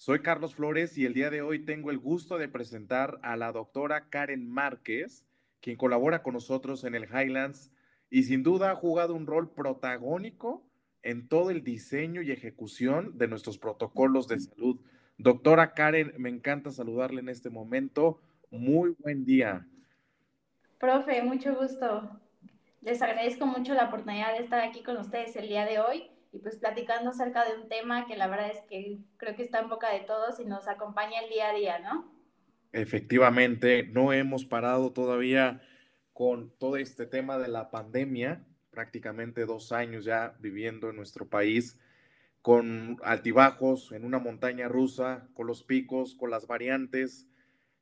Soy Carlos Flores y el día de hoy tengo el gusto de presentar a la doctora Karen Márquez, quien colabora con nosotros en el Highlands y sin duda ha jugado un rol protagónico en todo el diseño y ejecución de nuestros protocolos de salud. Doctora Karen, me encanta saludarle en este momento. Muy buen día. Profe, mucho gusto. Les agradezco mucho la oportunidad de estar aquí con ustedes el día de hoy y pues platicando acerca de un tema que la verdad es que creo que está en boca de todos y nos acompaña el día a día, ¿no? Efectivamente, no hemos parado todavía con todo este tema de la pandemia, prácticamente dos años ya viviendo en nuestro país, con altibajos en una montaña rusa, con los picos, con las variantes.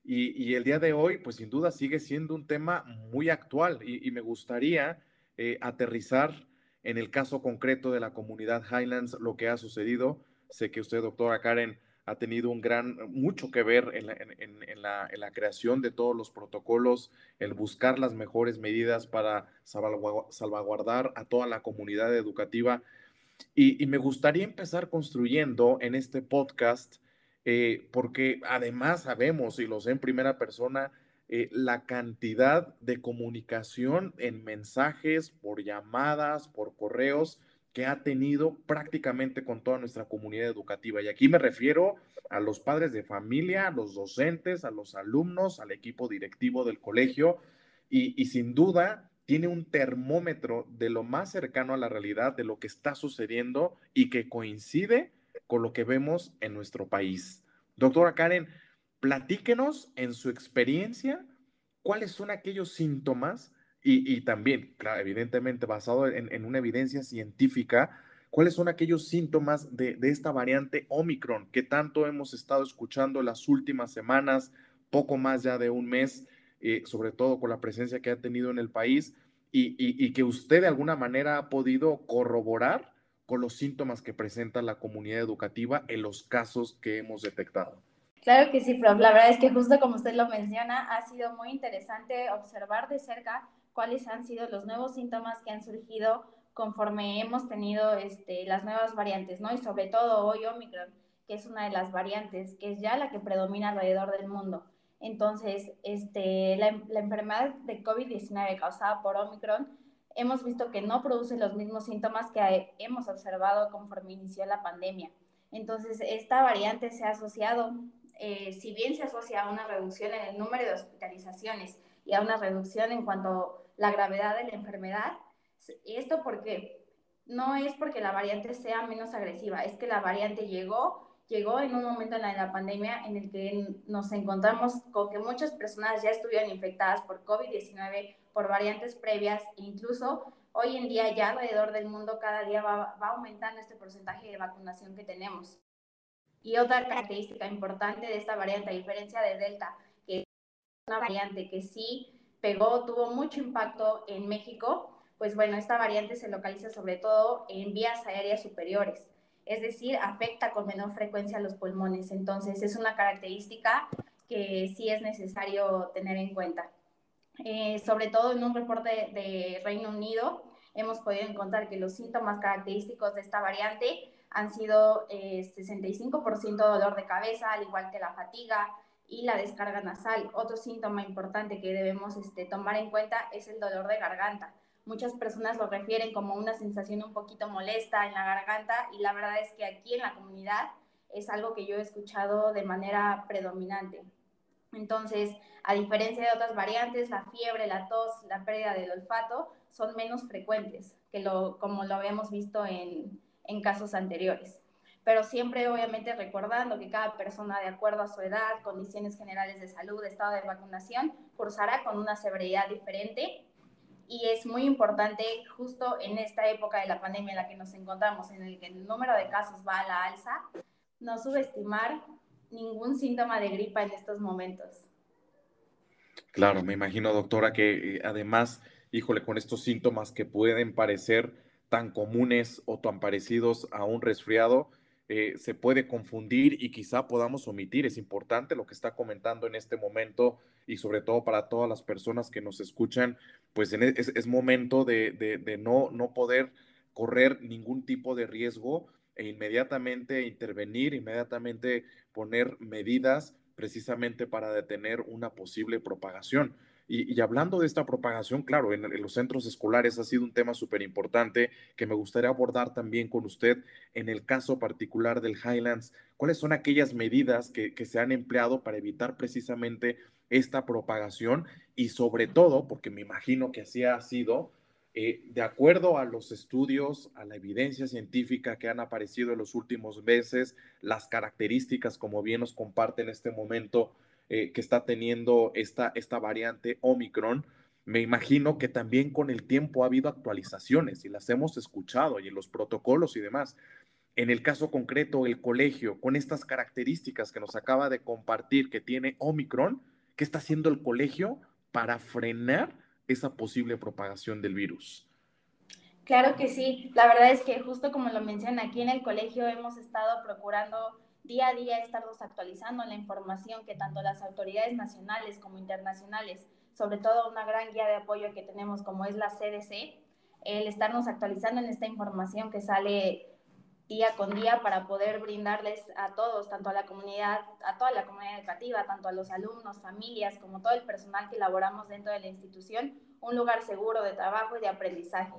Y, el día de hoy, pues sin duda sigue siendo un tema muy actual y, me gustaría eh, aterrizar en el caso concreto de la comunidad Highlands, lo que ha sucedido. Sé que usted, doctora Karen, ha tenido un gran, mucho que ver en la, creación de todos los protocolos, el buscar las mejores medidas para salvaguardar a toda la comunidad educativa. Y, me gustaría empezar construyendo en este podcast, eh, porque además sabemos, y lo sé en primera persona, eh, la cantidad de comunicación en mensajes, por llamadas, por correos, que ha tenido prácticamente con toda nuestra comunidad educativa. Y aquí me refiero a los padres de familia, a los docentes, a los alumnos, al equipo directivo del colegio y, sin duda tiene un termómetro de lo más cercano a la realidad de lo que está sucediendo y que coincide con lo que vemos en nuestro país. Doctora Karen, platíquenos en su experiencia cuáles son aquellos síntomas y, también, claro, evidentemente basado en, una evidencia científica, cuáles son aquellos síntomas de, esta variante Omicron que tanto hemos estado escuchando las últimas semanas, poco más ya de un mes, eh, sobre todo con la presencia que ha tenido en el país y, que usted de alguna manera ha podido corroborar con los síntomas que presenta la comunidad educativa en los casos que hemos detectado. Claro que sí, prof. La verdad es que justo como usted lo menciona, ha sido muy interesante observar de cerca cuáles han sido los nuevos síntomas que han surgido conforme hemos tenido este, las nuevas variantes, ¿no? Y sobre todo hoy Omicron, que es una de las variantes, que es ya la que predomina alrededor del mundo. Entonces, este, la, la enfermedad de COVID-19 causada por Omicron, hemos visto que no produce los mismos síntomas que hemos observado conforme inició la pandemia. Entonces, esta variante se ha asociado, eh, si bien se asocia a una reducción en el número de hospitalizaciones y a una reducción en cuanto la gravedad de la enfermedad. Esto porque no es porque la variante sea menos agresiva, es que la variante llegó, llegó en un momento en la, la pandemia en el que nos encontramos con que muchas personas ya estuvieron infectadas por COVID-19, por variantes previas, e incluso hoy en día ya alrededor del mundo cada día va, va aumentando este porcentaje de vacunación que tenemos. Y otra característica importante de esta variante, a diferencia de Delta, que es una variante que sí pegó, tuvo mucho impacto en México, pues bueno, esta variante se localiza sobre todo en vías aéreas superiores, es decir, afecta con menor frecuencia los pulmones. Entonces, es una característica que sí es necesario tener en cuenta. Eh, sobre todo en un reporte de Reino Unido, hemos podido encontrar que los síntomas característicos de esta variante han sido eh, 65% dolor de cabeza, al igual que la fatiga, y la descarga nasal. Otro síntoma importante que debemos este, tomar en cuenta es el dolor de garganta. Muchas personas lo refieren como una sensación un poquito molesta en la garganta y la verdad es que aquí en la comunidad es algo que yo he escuchado de manera predominante. Entonces, a diferencia de otras variantes, la fiebre, la tos, la pérdida del olfato son menos frecuentes que lo, como lo habíamos visto en, en casos anteriores pero siempre obviamente recordando que cada persona de acuerdo a su edad, condiciones generales de salud, estado de vacunación, cursará con una severidad diferente y es muy importante justo en esta época de la pandemia en la que nos encontramos, en el que el número de casos va a la alza, no subestimar ningún síntoma de gripa en estos momentos. Claro, me imagino, doctora, que eh, además, híjole, con estos síntomas que pueden parecer tan comunes o tan parecidos a un resfriado, eh, se puede confundir y quizá podamos omitir. Es importante lo que está comentando en este momento y sobre todo para todas las personas que nos escuchan, pues e, es, momento de, no, no poder correr ningún tipo de riesgo e inmediatamente intervenir, inmediatamente poner medidas precisamente para detener una posible propagación. Y, hablando de esta propagación, claro, en, los centros escolares ha sido un tema súper importante que me gustaría abordar también con usted en el caso particular del Highlands. ¿Cuáles son aquellas medidas que, se han empleado para evitar precisamente esta propagación? Y sobre todo, porque me imagino que así ha sido, eh, de acuerdo a los estudios, a la evidencia científica que han aparecido en los últimos meses, las características, como bien nos comparte en este momento, eh, que está teniendo esta, esta variante Omicron, me imagino que también con el tiempo ha habido actualizaciones y las hemos escuchado y en los protocolos y demás. En el caso concreto, el colegio, con estas características que nos acaba de compartir que tiene Omicron, ¿qué está haciendo el colegio para frenar esa posible propagación del virus? Claro que sí. La verdad es que justo como lo menciona, aquí en el colegio hemos estado procurando día a día estarnos actualizando la información que tanto las autoridades nacionales como internacionales, sobre todo una gran guía de apoyo que tenemos como es la CDC, el estarnos actualizando en esta información que sale día con día para poder brindarles a todos, tanto a la comunidad, a toda la comunidad educativa, tanto a los alumnos, familias, como todo el personal que elaboramos dentro de la institución, un lugar seguro de trabajo y de aprendizaje.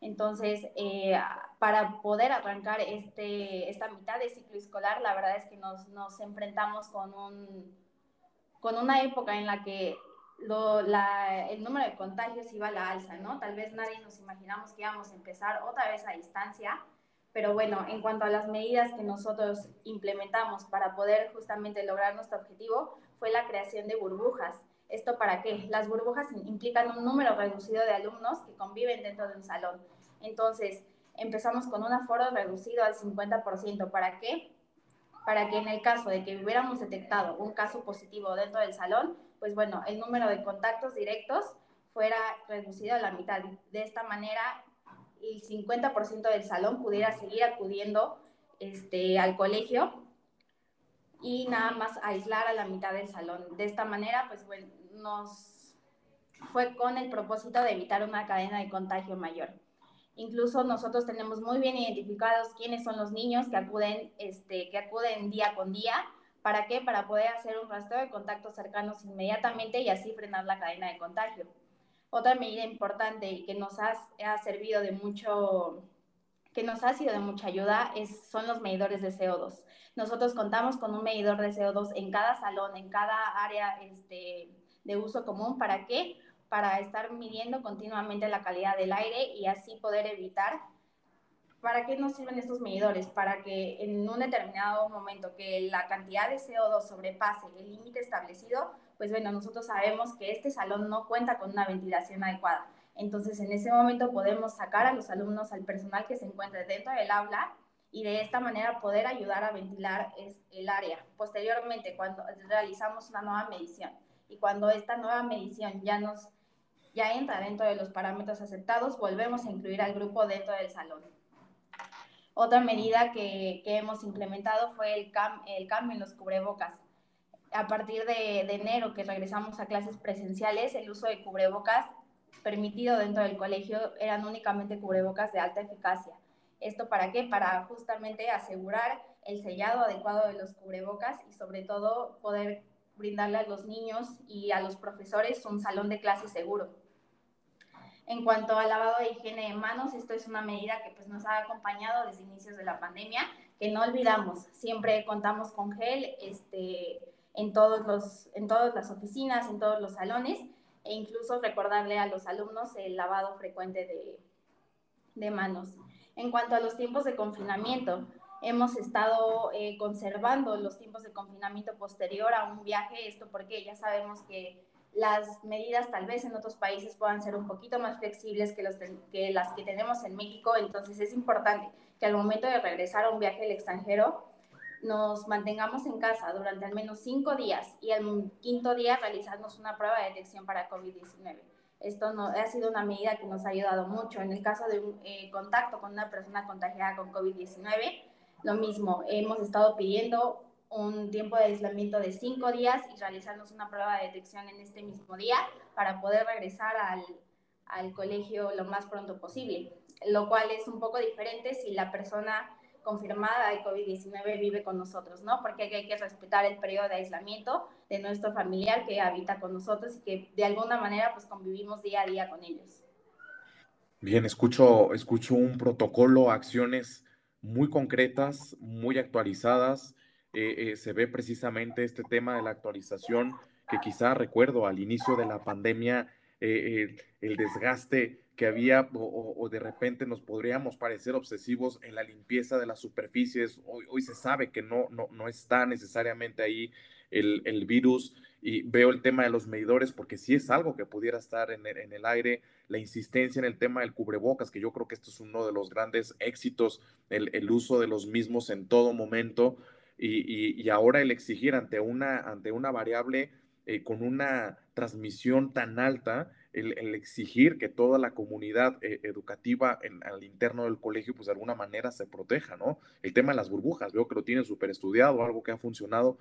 Entonces, eh, para poder arrancar este, esta mitad de ciclo escolar, la verdad es que nos, nos enfrentamos con, un, con una época en la que lo, la, el número de contagios iba a la alza, ¿no? Tal vez nadie nos imaginamos que íbamos a empezar otra vez a distancia, pero bueno, en cuanto a las medidas que nosotros implementamos para poder justamente lograr nuestro objetivo, fue la creación de burbujas. ¿Esto para qué? Las burbujas implican un número reducido de alumnos que conviven dentro de un salón. Entonces, empezamos con un aforo reducido al 50%. ¿Para qué? Para que en el caso de que hubiéramos detectado un caso positivo dentro del salón, pues bueno, el número de contactos directos fuera reducido a la mitad. De esta manera, el 50% del salón pudiera seguir acudiendo este, al colegio y nada más aislar a la mitad del salón. De esta manera, pues bueno, nos fue con el propósito de evitar una cadena de contagio mayor. Incluso nosotros tenemos muy bien identificados quiénes son los niños que acuden, este, que acuden día con día. ¿Para qué? Para poder hacer un rastreo de contactos cercanos inmediatamente y así frenar la cadena de contagio. Otra medida importante y que nos ha, ha servido de mucho, que nos ha sido de mucha ayuda es, son los medidores de CO2. Nosotros contamos con un medidor de CO2 en cada salón, en cada área este, de uso común. ¿Para qué? Para estar midiendo continuamente la calidad del aire y así poder evitar. ¿Para qué nos sirven estos medidores? Para que en un determinado momento que la cantidad de CO2 sobrepase el límite establecido, pues bueno, nosotros sabemos que este salón no cuenta con una ventilación adecuada. Entonces, en ese momento podemos sacar a los alumnos, al personal que se encuentre dentro del aula y de esta manera poder ayudar a ventilar el área. Posteriormente, cuando realizamos una nueva medición y cuando esta nueva medición ya nos ya entra dentro de los parámetros aceptados, volvemos a incluir al grupo dentro del salón. Otra medida que, que hemos implementado fue el, el, cambio en los cubrebocas. A partir de, de enero que regresamos a clases presenciales, el uso de cubrebocas permitido dentro del colegio eran únicamente cubrebocas de alta eficacia ¿Esto para qué? Para justamente asegurar el sellado adecuado de los cubrebocas y sobre todo poder brindarle a los niños y a los profesores un salón de clase seguro. En cuanto al lavado de higiene de manos, esto es una medida que pues, nos ha acompañado desde inicios de la pandemia, que no olvidamos, siempre contamos con gel este, en, todos los, en todas las oficinas, en todos los salones, e incluso recordarle a los alumnos el lavado frecuente de, de manos. En cuanto a los tiempos de confinamiento, hemos estado eh, conservando los tiempos de confinamiento posterior a un viaje, esto porque ya sabemos que las medidas tal vez en otros países puedan ser un poquito más flexibles que, los que las que tenemos en México, entonces es importante que al momento de regresar a un viaje al extranjero nos mantengamos en casa durante al menos cinco días y al quinto día realizarnos una prueba de detección para COVID-19. Esto no, ha sido una medida que nos ha ayudado mucho. En el caso de un eh, contacto con una persona contagiada con COVID-19, lo mismo, hemos estado pidiendo un tiempo de aislamiento de cinco días y realizarnos una prueba de detección en este mismo día para poder regresar al, al colegio lo más pronto posible, lo cual es un poco diferente si la persona confirmada de COVID-19 vive con nosotros, ¿no? Porque hay que respetar el periodo de aislamiento de nuestro familiar que habita con nosotros y que de alguna manera pues convivimos día a día con ellos. Bien, escucho, escucho un protocolo, acciones muy concretas, muy actualizadas. Eh, eh, se ve precisamente este tema de la actualización que quizá recuerdo al inicio de la pandemia, eh, el desgaste que había o, de repente nos podríamos parecer obsesivos en la limpieza de las superficies. Hoy, hoy se sabe que no, no, no está necesariamente ahí el, el, virus y veo el tema de los medidores porque sí es algo que pudiera estar en el, en el, aire, la insistencia en el tema del cubrebocas, que yo creo que esto es uno de los grandes éxitos, el, el uso de los mismos en todo momento y, y, ahora el exigir ante una, ante una variable eh, con una transmisión tan alta, el, exigir que toda la comunidad eh, educativa al interno del colegio, pues de alguna manera se proteja, ¿no? El tema de las burbujas, veo que lo tienen súper estudiado, algo que ha funcionado.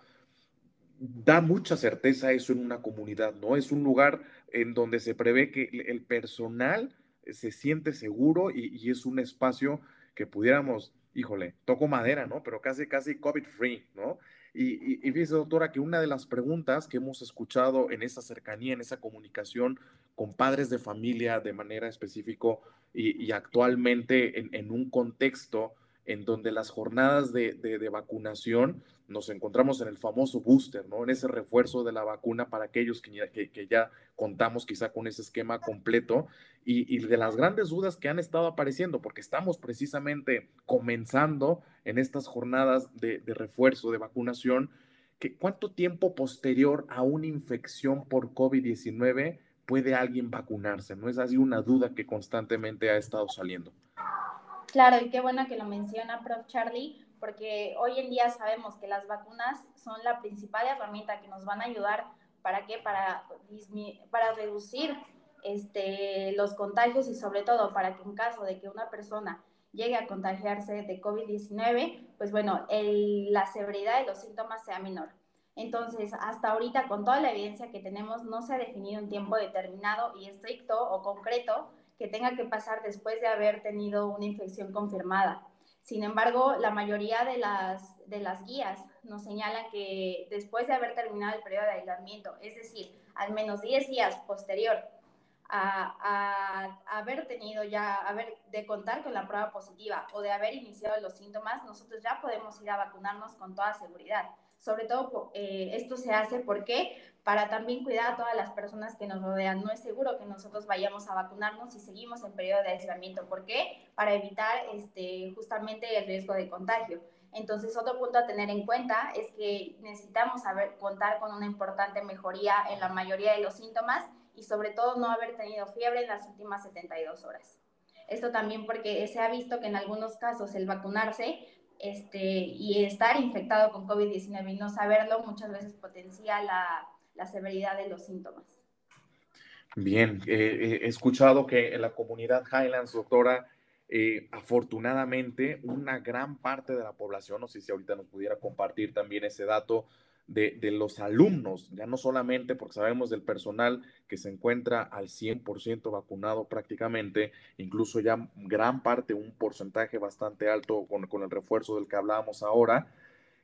Da mucha certeza eso en una comunidad, ¿no? Es un lugar en donde se prevé que el personal se siente seguro y, y es un espacio que pudiéramos, híjole, toco madera, ¿no? Pero casi, casi COVID free, ¿no? Y, y, fíjese, doctora, que una de las preguntas que hemos escuchado en esa cercanía, en esa comunicación con padres de familia de manera específica y, actualmente en, un contexto en donde las jornadas de, vacunación nos encontramos en el famoso booster, ¿no? En ese refuerzo de la vacuna para aquellos que ya, contamos quizá con ese esquema completo y, y, de las grandes dudas que han estado apareciendo, porque estamos precisamente comenzando en estas jornadas de, de refuerzo de vacunación, que cuánto tiempo posterior a una infección por COVID-19 puede alguien vacunarse? ¿No es así una duda que constantemente ha estado saliendo? Claro, y qué bueno que lo menciona, prof. Charlie, porque hoy en día sabemos que las vacunas son la principal herramienta que nos van a ayudar para qué, para, para reducir este, los contagios y sobre todo para que en caso de que una persona llegue a contagiarse de COVID-19, pues bueno, la severidad de los síntomas sea menor. Entonces, hasta ahorita, con toda la evidencia que tenemos, no se ha definido un tiempo determinado y estricto o concreto que tenga que pasar después de haber tenido una infección confirmada. Sin embargo, la mayoría de las, de las guías nos señalan que después de haber terminado el periodo de aislamiento, es decir, al menos 10 días posterior a, a, haber tenido ya, haber de contar con la prueba positiva o de haber iniciado los síntomas, nosotros ya podemos ir a vacunarnos con toda seguridad. Sobre todo eh, esto se hace porque para también cuidar a todas las personas que nos rodean. No es seguro que nosotros vayamos a vacunarnos si seguimos en periodo de aislamiento. ¿Por qué? Para evitar este, justamente el riesgo de contagio. Entonces, otro punto a tener en cuenta es que necesitamos saber contar con una importante mejoría en la mayoría de los síntomas y sobre todo no haber tenido fiebre en las últimas 72 horas. Esto también porque se ha visto que en algunos casos el vacunarse este, y estar infectado con COVID-19 y no saberlo muchas veces potencia la, la severidad de los síntomas. Bien, eh, he escuchado que en la comunidad Highlands, doctora, eh, afortunadamente una gran parte de la población, no sé si ahorita nos pudiera compartir también ese dato, de, los alumnos, ya no solamente porque sabemos del personal que se encuentra al 100% vacunado prácticamente, incluso ya gran parte, un porcentaje bastante alto con, el refuerzo del que hablábamos ahora,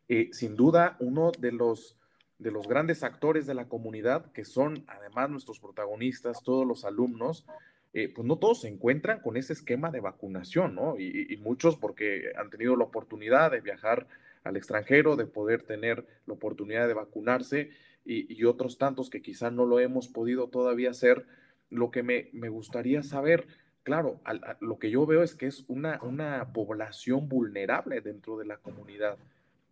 eh, sin duda uno de los, de los grandes actores de la comunidad, que son además nuestros protagonistas, todos los alumnos, eh, pues no todos se encuentran con ese esquema de vacunación, ¿no? Y, muchos porque han tenido la oportunidad de viajar al extranjero, de poder tener la oportunidad de vacunarse y, otros tantos que quizá no lo hemos podido todavía hacer. Lo que me, gustaría saber, claro, lo que yo veo es que es una, una población vulnerable dentro de la comunidad.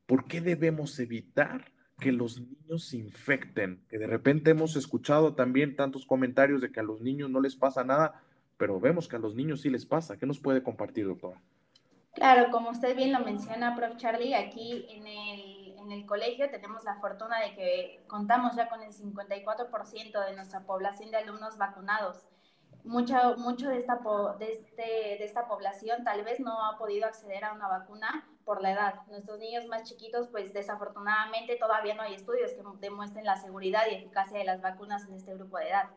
¿Por qué debemos evitar que los niños se infecten? Que de repente hemos escuchado también tantos comentarios de que a los niños no les pasa nada, pero vemos que a los niños sí les pasa. ¿Qué nos puede compartir, doctora? Claro, como usted bien lo menciona, Prof. Charlie, aquí en el, en el colegio tenemos la fortuna de que contamos ya con el 54% de nuestra población de alumnos vacunados. Mucho, mucho de, esta, de, este, de esta población tal vez no ha podido acceder a una vacuna por la edad. Nuestros niños más chiquitos, pues desafortunadamente todavía no hay estudios que demuestren la seguridad y eficacia de las vacunas en este grupo de edad.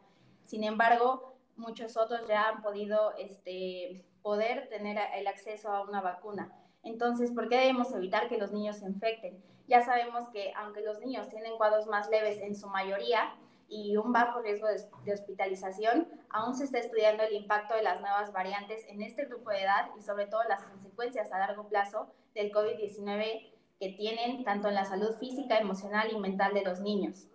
Sin embargo, muchos otros ya han podido este, poder tener el acceso a una vacuna. Entonces, ¿por qué debemos evitar que los niños se infecten? Ya sabemos que aunque los niños tienen cuadros más leves en su mayoría y un bajo riesgo de, hospitalización, aún se está estudiando el impacto de las nuevas variantes en este grupo de edad y sobre todo las consecuencias a largo plazo del COVID-19 que tienen tanto en la salud física, emocional y mental de los niños.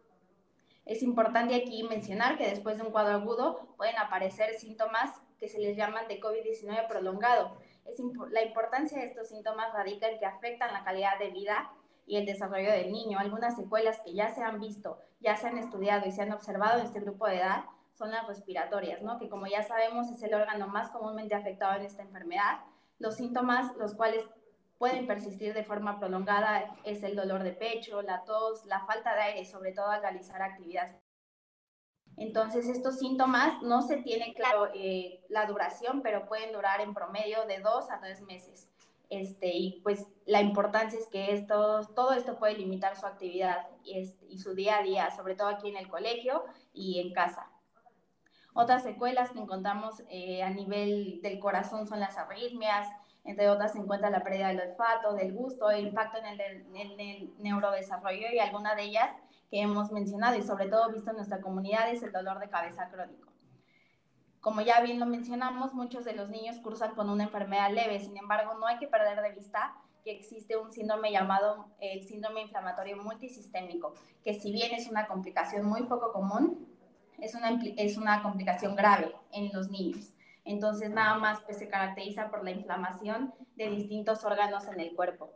Es importante aquí mencionar que después de un cuadro agudo pueden aparecer síntomas que se les llaman de COVID-19 prolongado. Es la importancia de estos síntomas radica en que afectan la calidad de vida y el desarrollo del niño. Algunas secuelas que ya se han visto, ya se han estudiado y se han observado en este grupo de edad son las respiratorias, ¿no? que como ya sabemos es el órgano más comúnmente afectado en esta enfermedad. Los síntomas, los cuales pueden persistir de forma prolongada, es el dolor de pecho, la tos, la falta de aire, sobre todo al realizar actividades entonces, estos síntomas no se tiene claro eh, la duración, pero pueden durar en promedio de dos a tres meses. Este, y pues la importancia es que esto, todo esto puede limitar su actividad y, y su día a día, sobre todo aquí en el colegio y en casa. Otras secuelas que encontramos eh, a nivel del corazón son las arritmias, entre otras se encuentra la pérdida del olfato, del gusto, el impacto en el, en el neurodesarrollo y alguna de ellas que hemos mencionado y sobre todo visto en nuestra comunidad es el dolor de cabeza crónico. Como ya bien lo mencionamos, muchos de los niños cursan con una enfermedad leve, sin embargo, no hay que perder de vista que existe un síndrome llamado el síndrome inflamatorio multisistémico, que si bien es una complicación muy poco común, es una, es una complicación grave en los niños. Entonces, nada más pues, se caracteriza por la inflamación de distintos órganos en el cuerpo.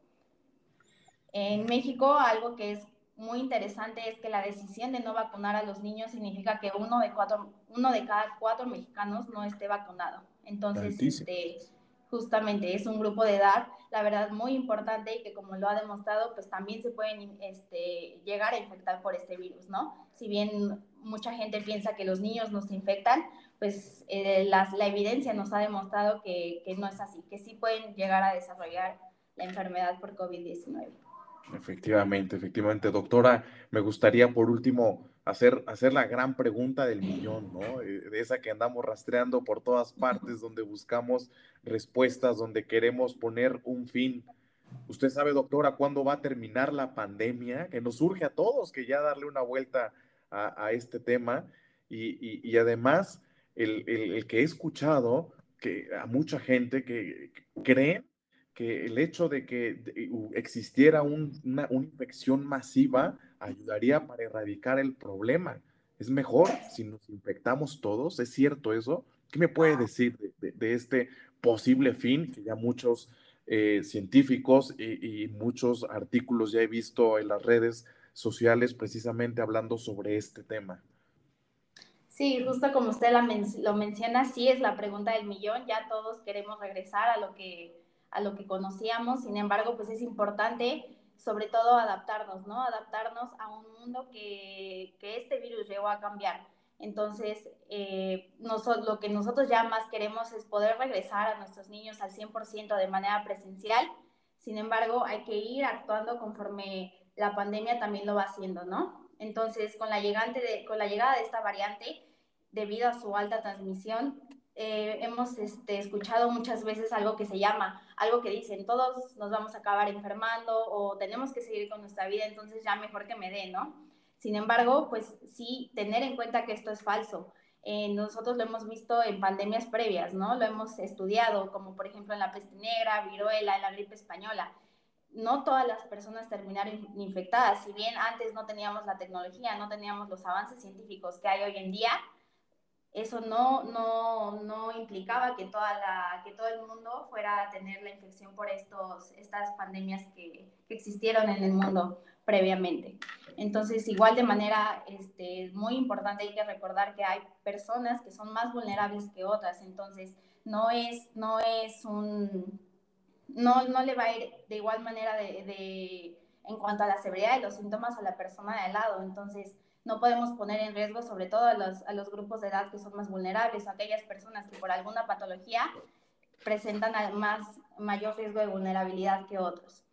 En México, algo que es muy interesante es que la decisión de no vacunar a los niños significa que uno de, cuatro, uno de cada cuatro mexicanos no esté vacunado. Entonces, este, justamente es un grupo de edad, la verdad, muy importante y que como lo ha demostrado, pues también se pueden este, llegar a infectar por este virus, ¿no? Si bien mucha gente piensa que los niños no se infectan, pues eh, la evidencia nos ha demostrado que, que no es así, que sí pueden llegar a desarrollar la enfermedad por COVID-19. Efectivamente, efectivamente. Doctora, me gustaría por último hacer, hacer la gran pregunta del millón, ¿no? Eh, de esa que andamos rastreando por todas partes, donde buscamos respuestas, donde queremos poner un fin. Usted sabe, doctora, cuándo va a terminar la pandemia, que nos urge a todos que ya darle una vuelta a, este tema. Y, y, además, el, el, el, que he escuchado que a mucha gente que cree que el hecho de que existiera una, infección masiva ayudaría para erradicar el problema. Es mejor si nos infectamos todos, ¿es cierto eso? ¿Qué me puede decir de, este posible fin que ya muchos eh, científicos y, y, muchos artículos ya he visto en las redes sociales precisamente hablando sobre este tema? Sí, justo como usted lo menciona, sí es la pregunta del millón, ya todos queremos regresar a lo que a lo que conocíamos, sin embargo, pues es importante sobre todo adaptarnos, ¿no? Adaptarnos a un mundo que, que este virus llegó a cambiar. Entonces, eh, lo que nosotros ya más queremos es poder regresar a nuestros niños al 100% de manera presencial. Sin embargo, hay que ir actuando conforme la pandemia también lo va haciendo, ¿no? Entonces, con la, llegante de, con la llegada de esta variante, debido a su alta transmisión, eh, hemos este, escuchado muchas veces algo que se llama, algo que dicen, todos nos vamos a acabar enfermando o tenemos que seguir con nuestra vida, entonces ya mejor que me dé, ¿no? Sin embargo, pues sí, tener en cuenta que esto es falso. Eh, nosotros lo hemos visto en pandemias previas, ¿no? Lo hemos estudiado, como por ejemplo en la peste negra, viruela, en la gripe española. No todas las personas terminaron infectadas. Si bien antes no teníamos la tecnología, no teníamos los avances científicos que hay hoy en día, eso no, no, no implicaba que, toda la, que todo el mundo fuera a tener la infección por estos, estas pandemias que, que existieron en el mundo previamente. Entonces, igual de manera este, muy importante hay que recordar que hay personas que son más vulnerables que otras. Entonces, no es, no es un no, no le va a ir de igual manera de, de, en cuanto a la severidad de los síntomas a la persona de al lado. Entonces, no podemos poner en riesgo sobre todo a los, a los grupos de edad que son más vulnerables, aquellas personas que por alguna patología presentan más, mayor riesgo de vulnerabilidad que otros.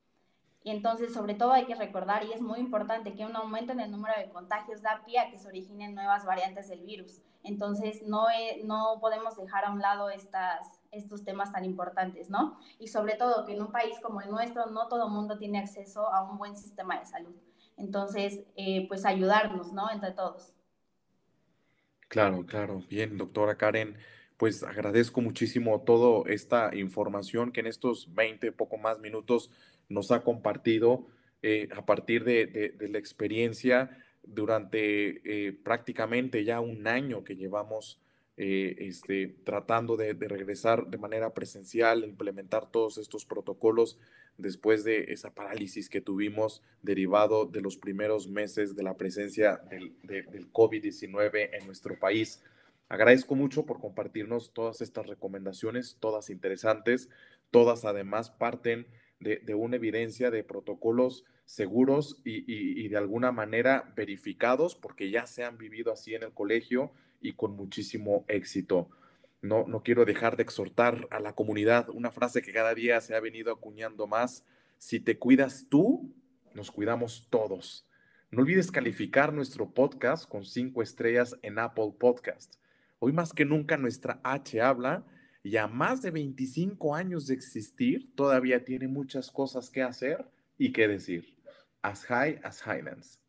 Y entonces, sobre todo hay que recordar, y es muy importante, que un aumento en el número de contagios da pie a que se originen nuevas variantes del virus. Entonces, no, no podemos dejar a un lado estas, estos temas tan importantes, ¿no? Y sobre todo que en un país como el nuestro no todo el mundo tiene acceso a un buen sistema de salud. Entonces, eh, pues ayudarnos, ¿no? Entre todos. Claro, claro. Bien, doctora Karen, pues agradezco muchísimo toda esta información que en estos 20, poco más minutos nos ha compartido eh, a partir de, la experiencia durante eh, prácticamente ya un año que llevamos eh, este, tratando de, regresar de manera presencial, implementar todos estos protocolos después de esa parálisis que tuvimos derivado de los primeros meses de la presencia del, del COVID-19 en nuestro país. Agradezco mucho por compartirnos todas estas recomendaciones, todas interesantes, todas además parten de, una evidencia de protocolos seguros y, de alguna manera verificados porque ya se han vivido así en el colegio y con muchísimo éxito. No, no quiero dejar de exhortar a la comunidad una frase que cada día se ha venido acuñando más. Si te cuidas tú, nos cuidamos todos. No olvides calificar nuestro podcast con cinco estrellas en Apple Podcast. Hoy más que nunca nuestra H habla y a más de 25 años de existir, todavía tiene muchas cosas que hacer y que decir. As high as Highlands.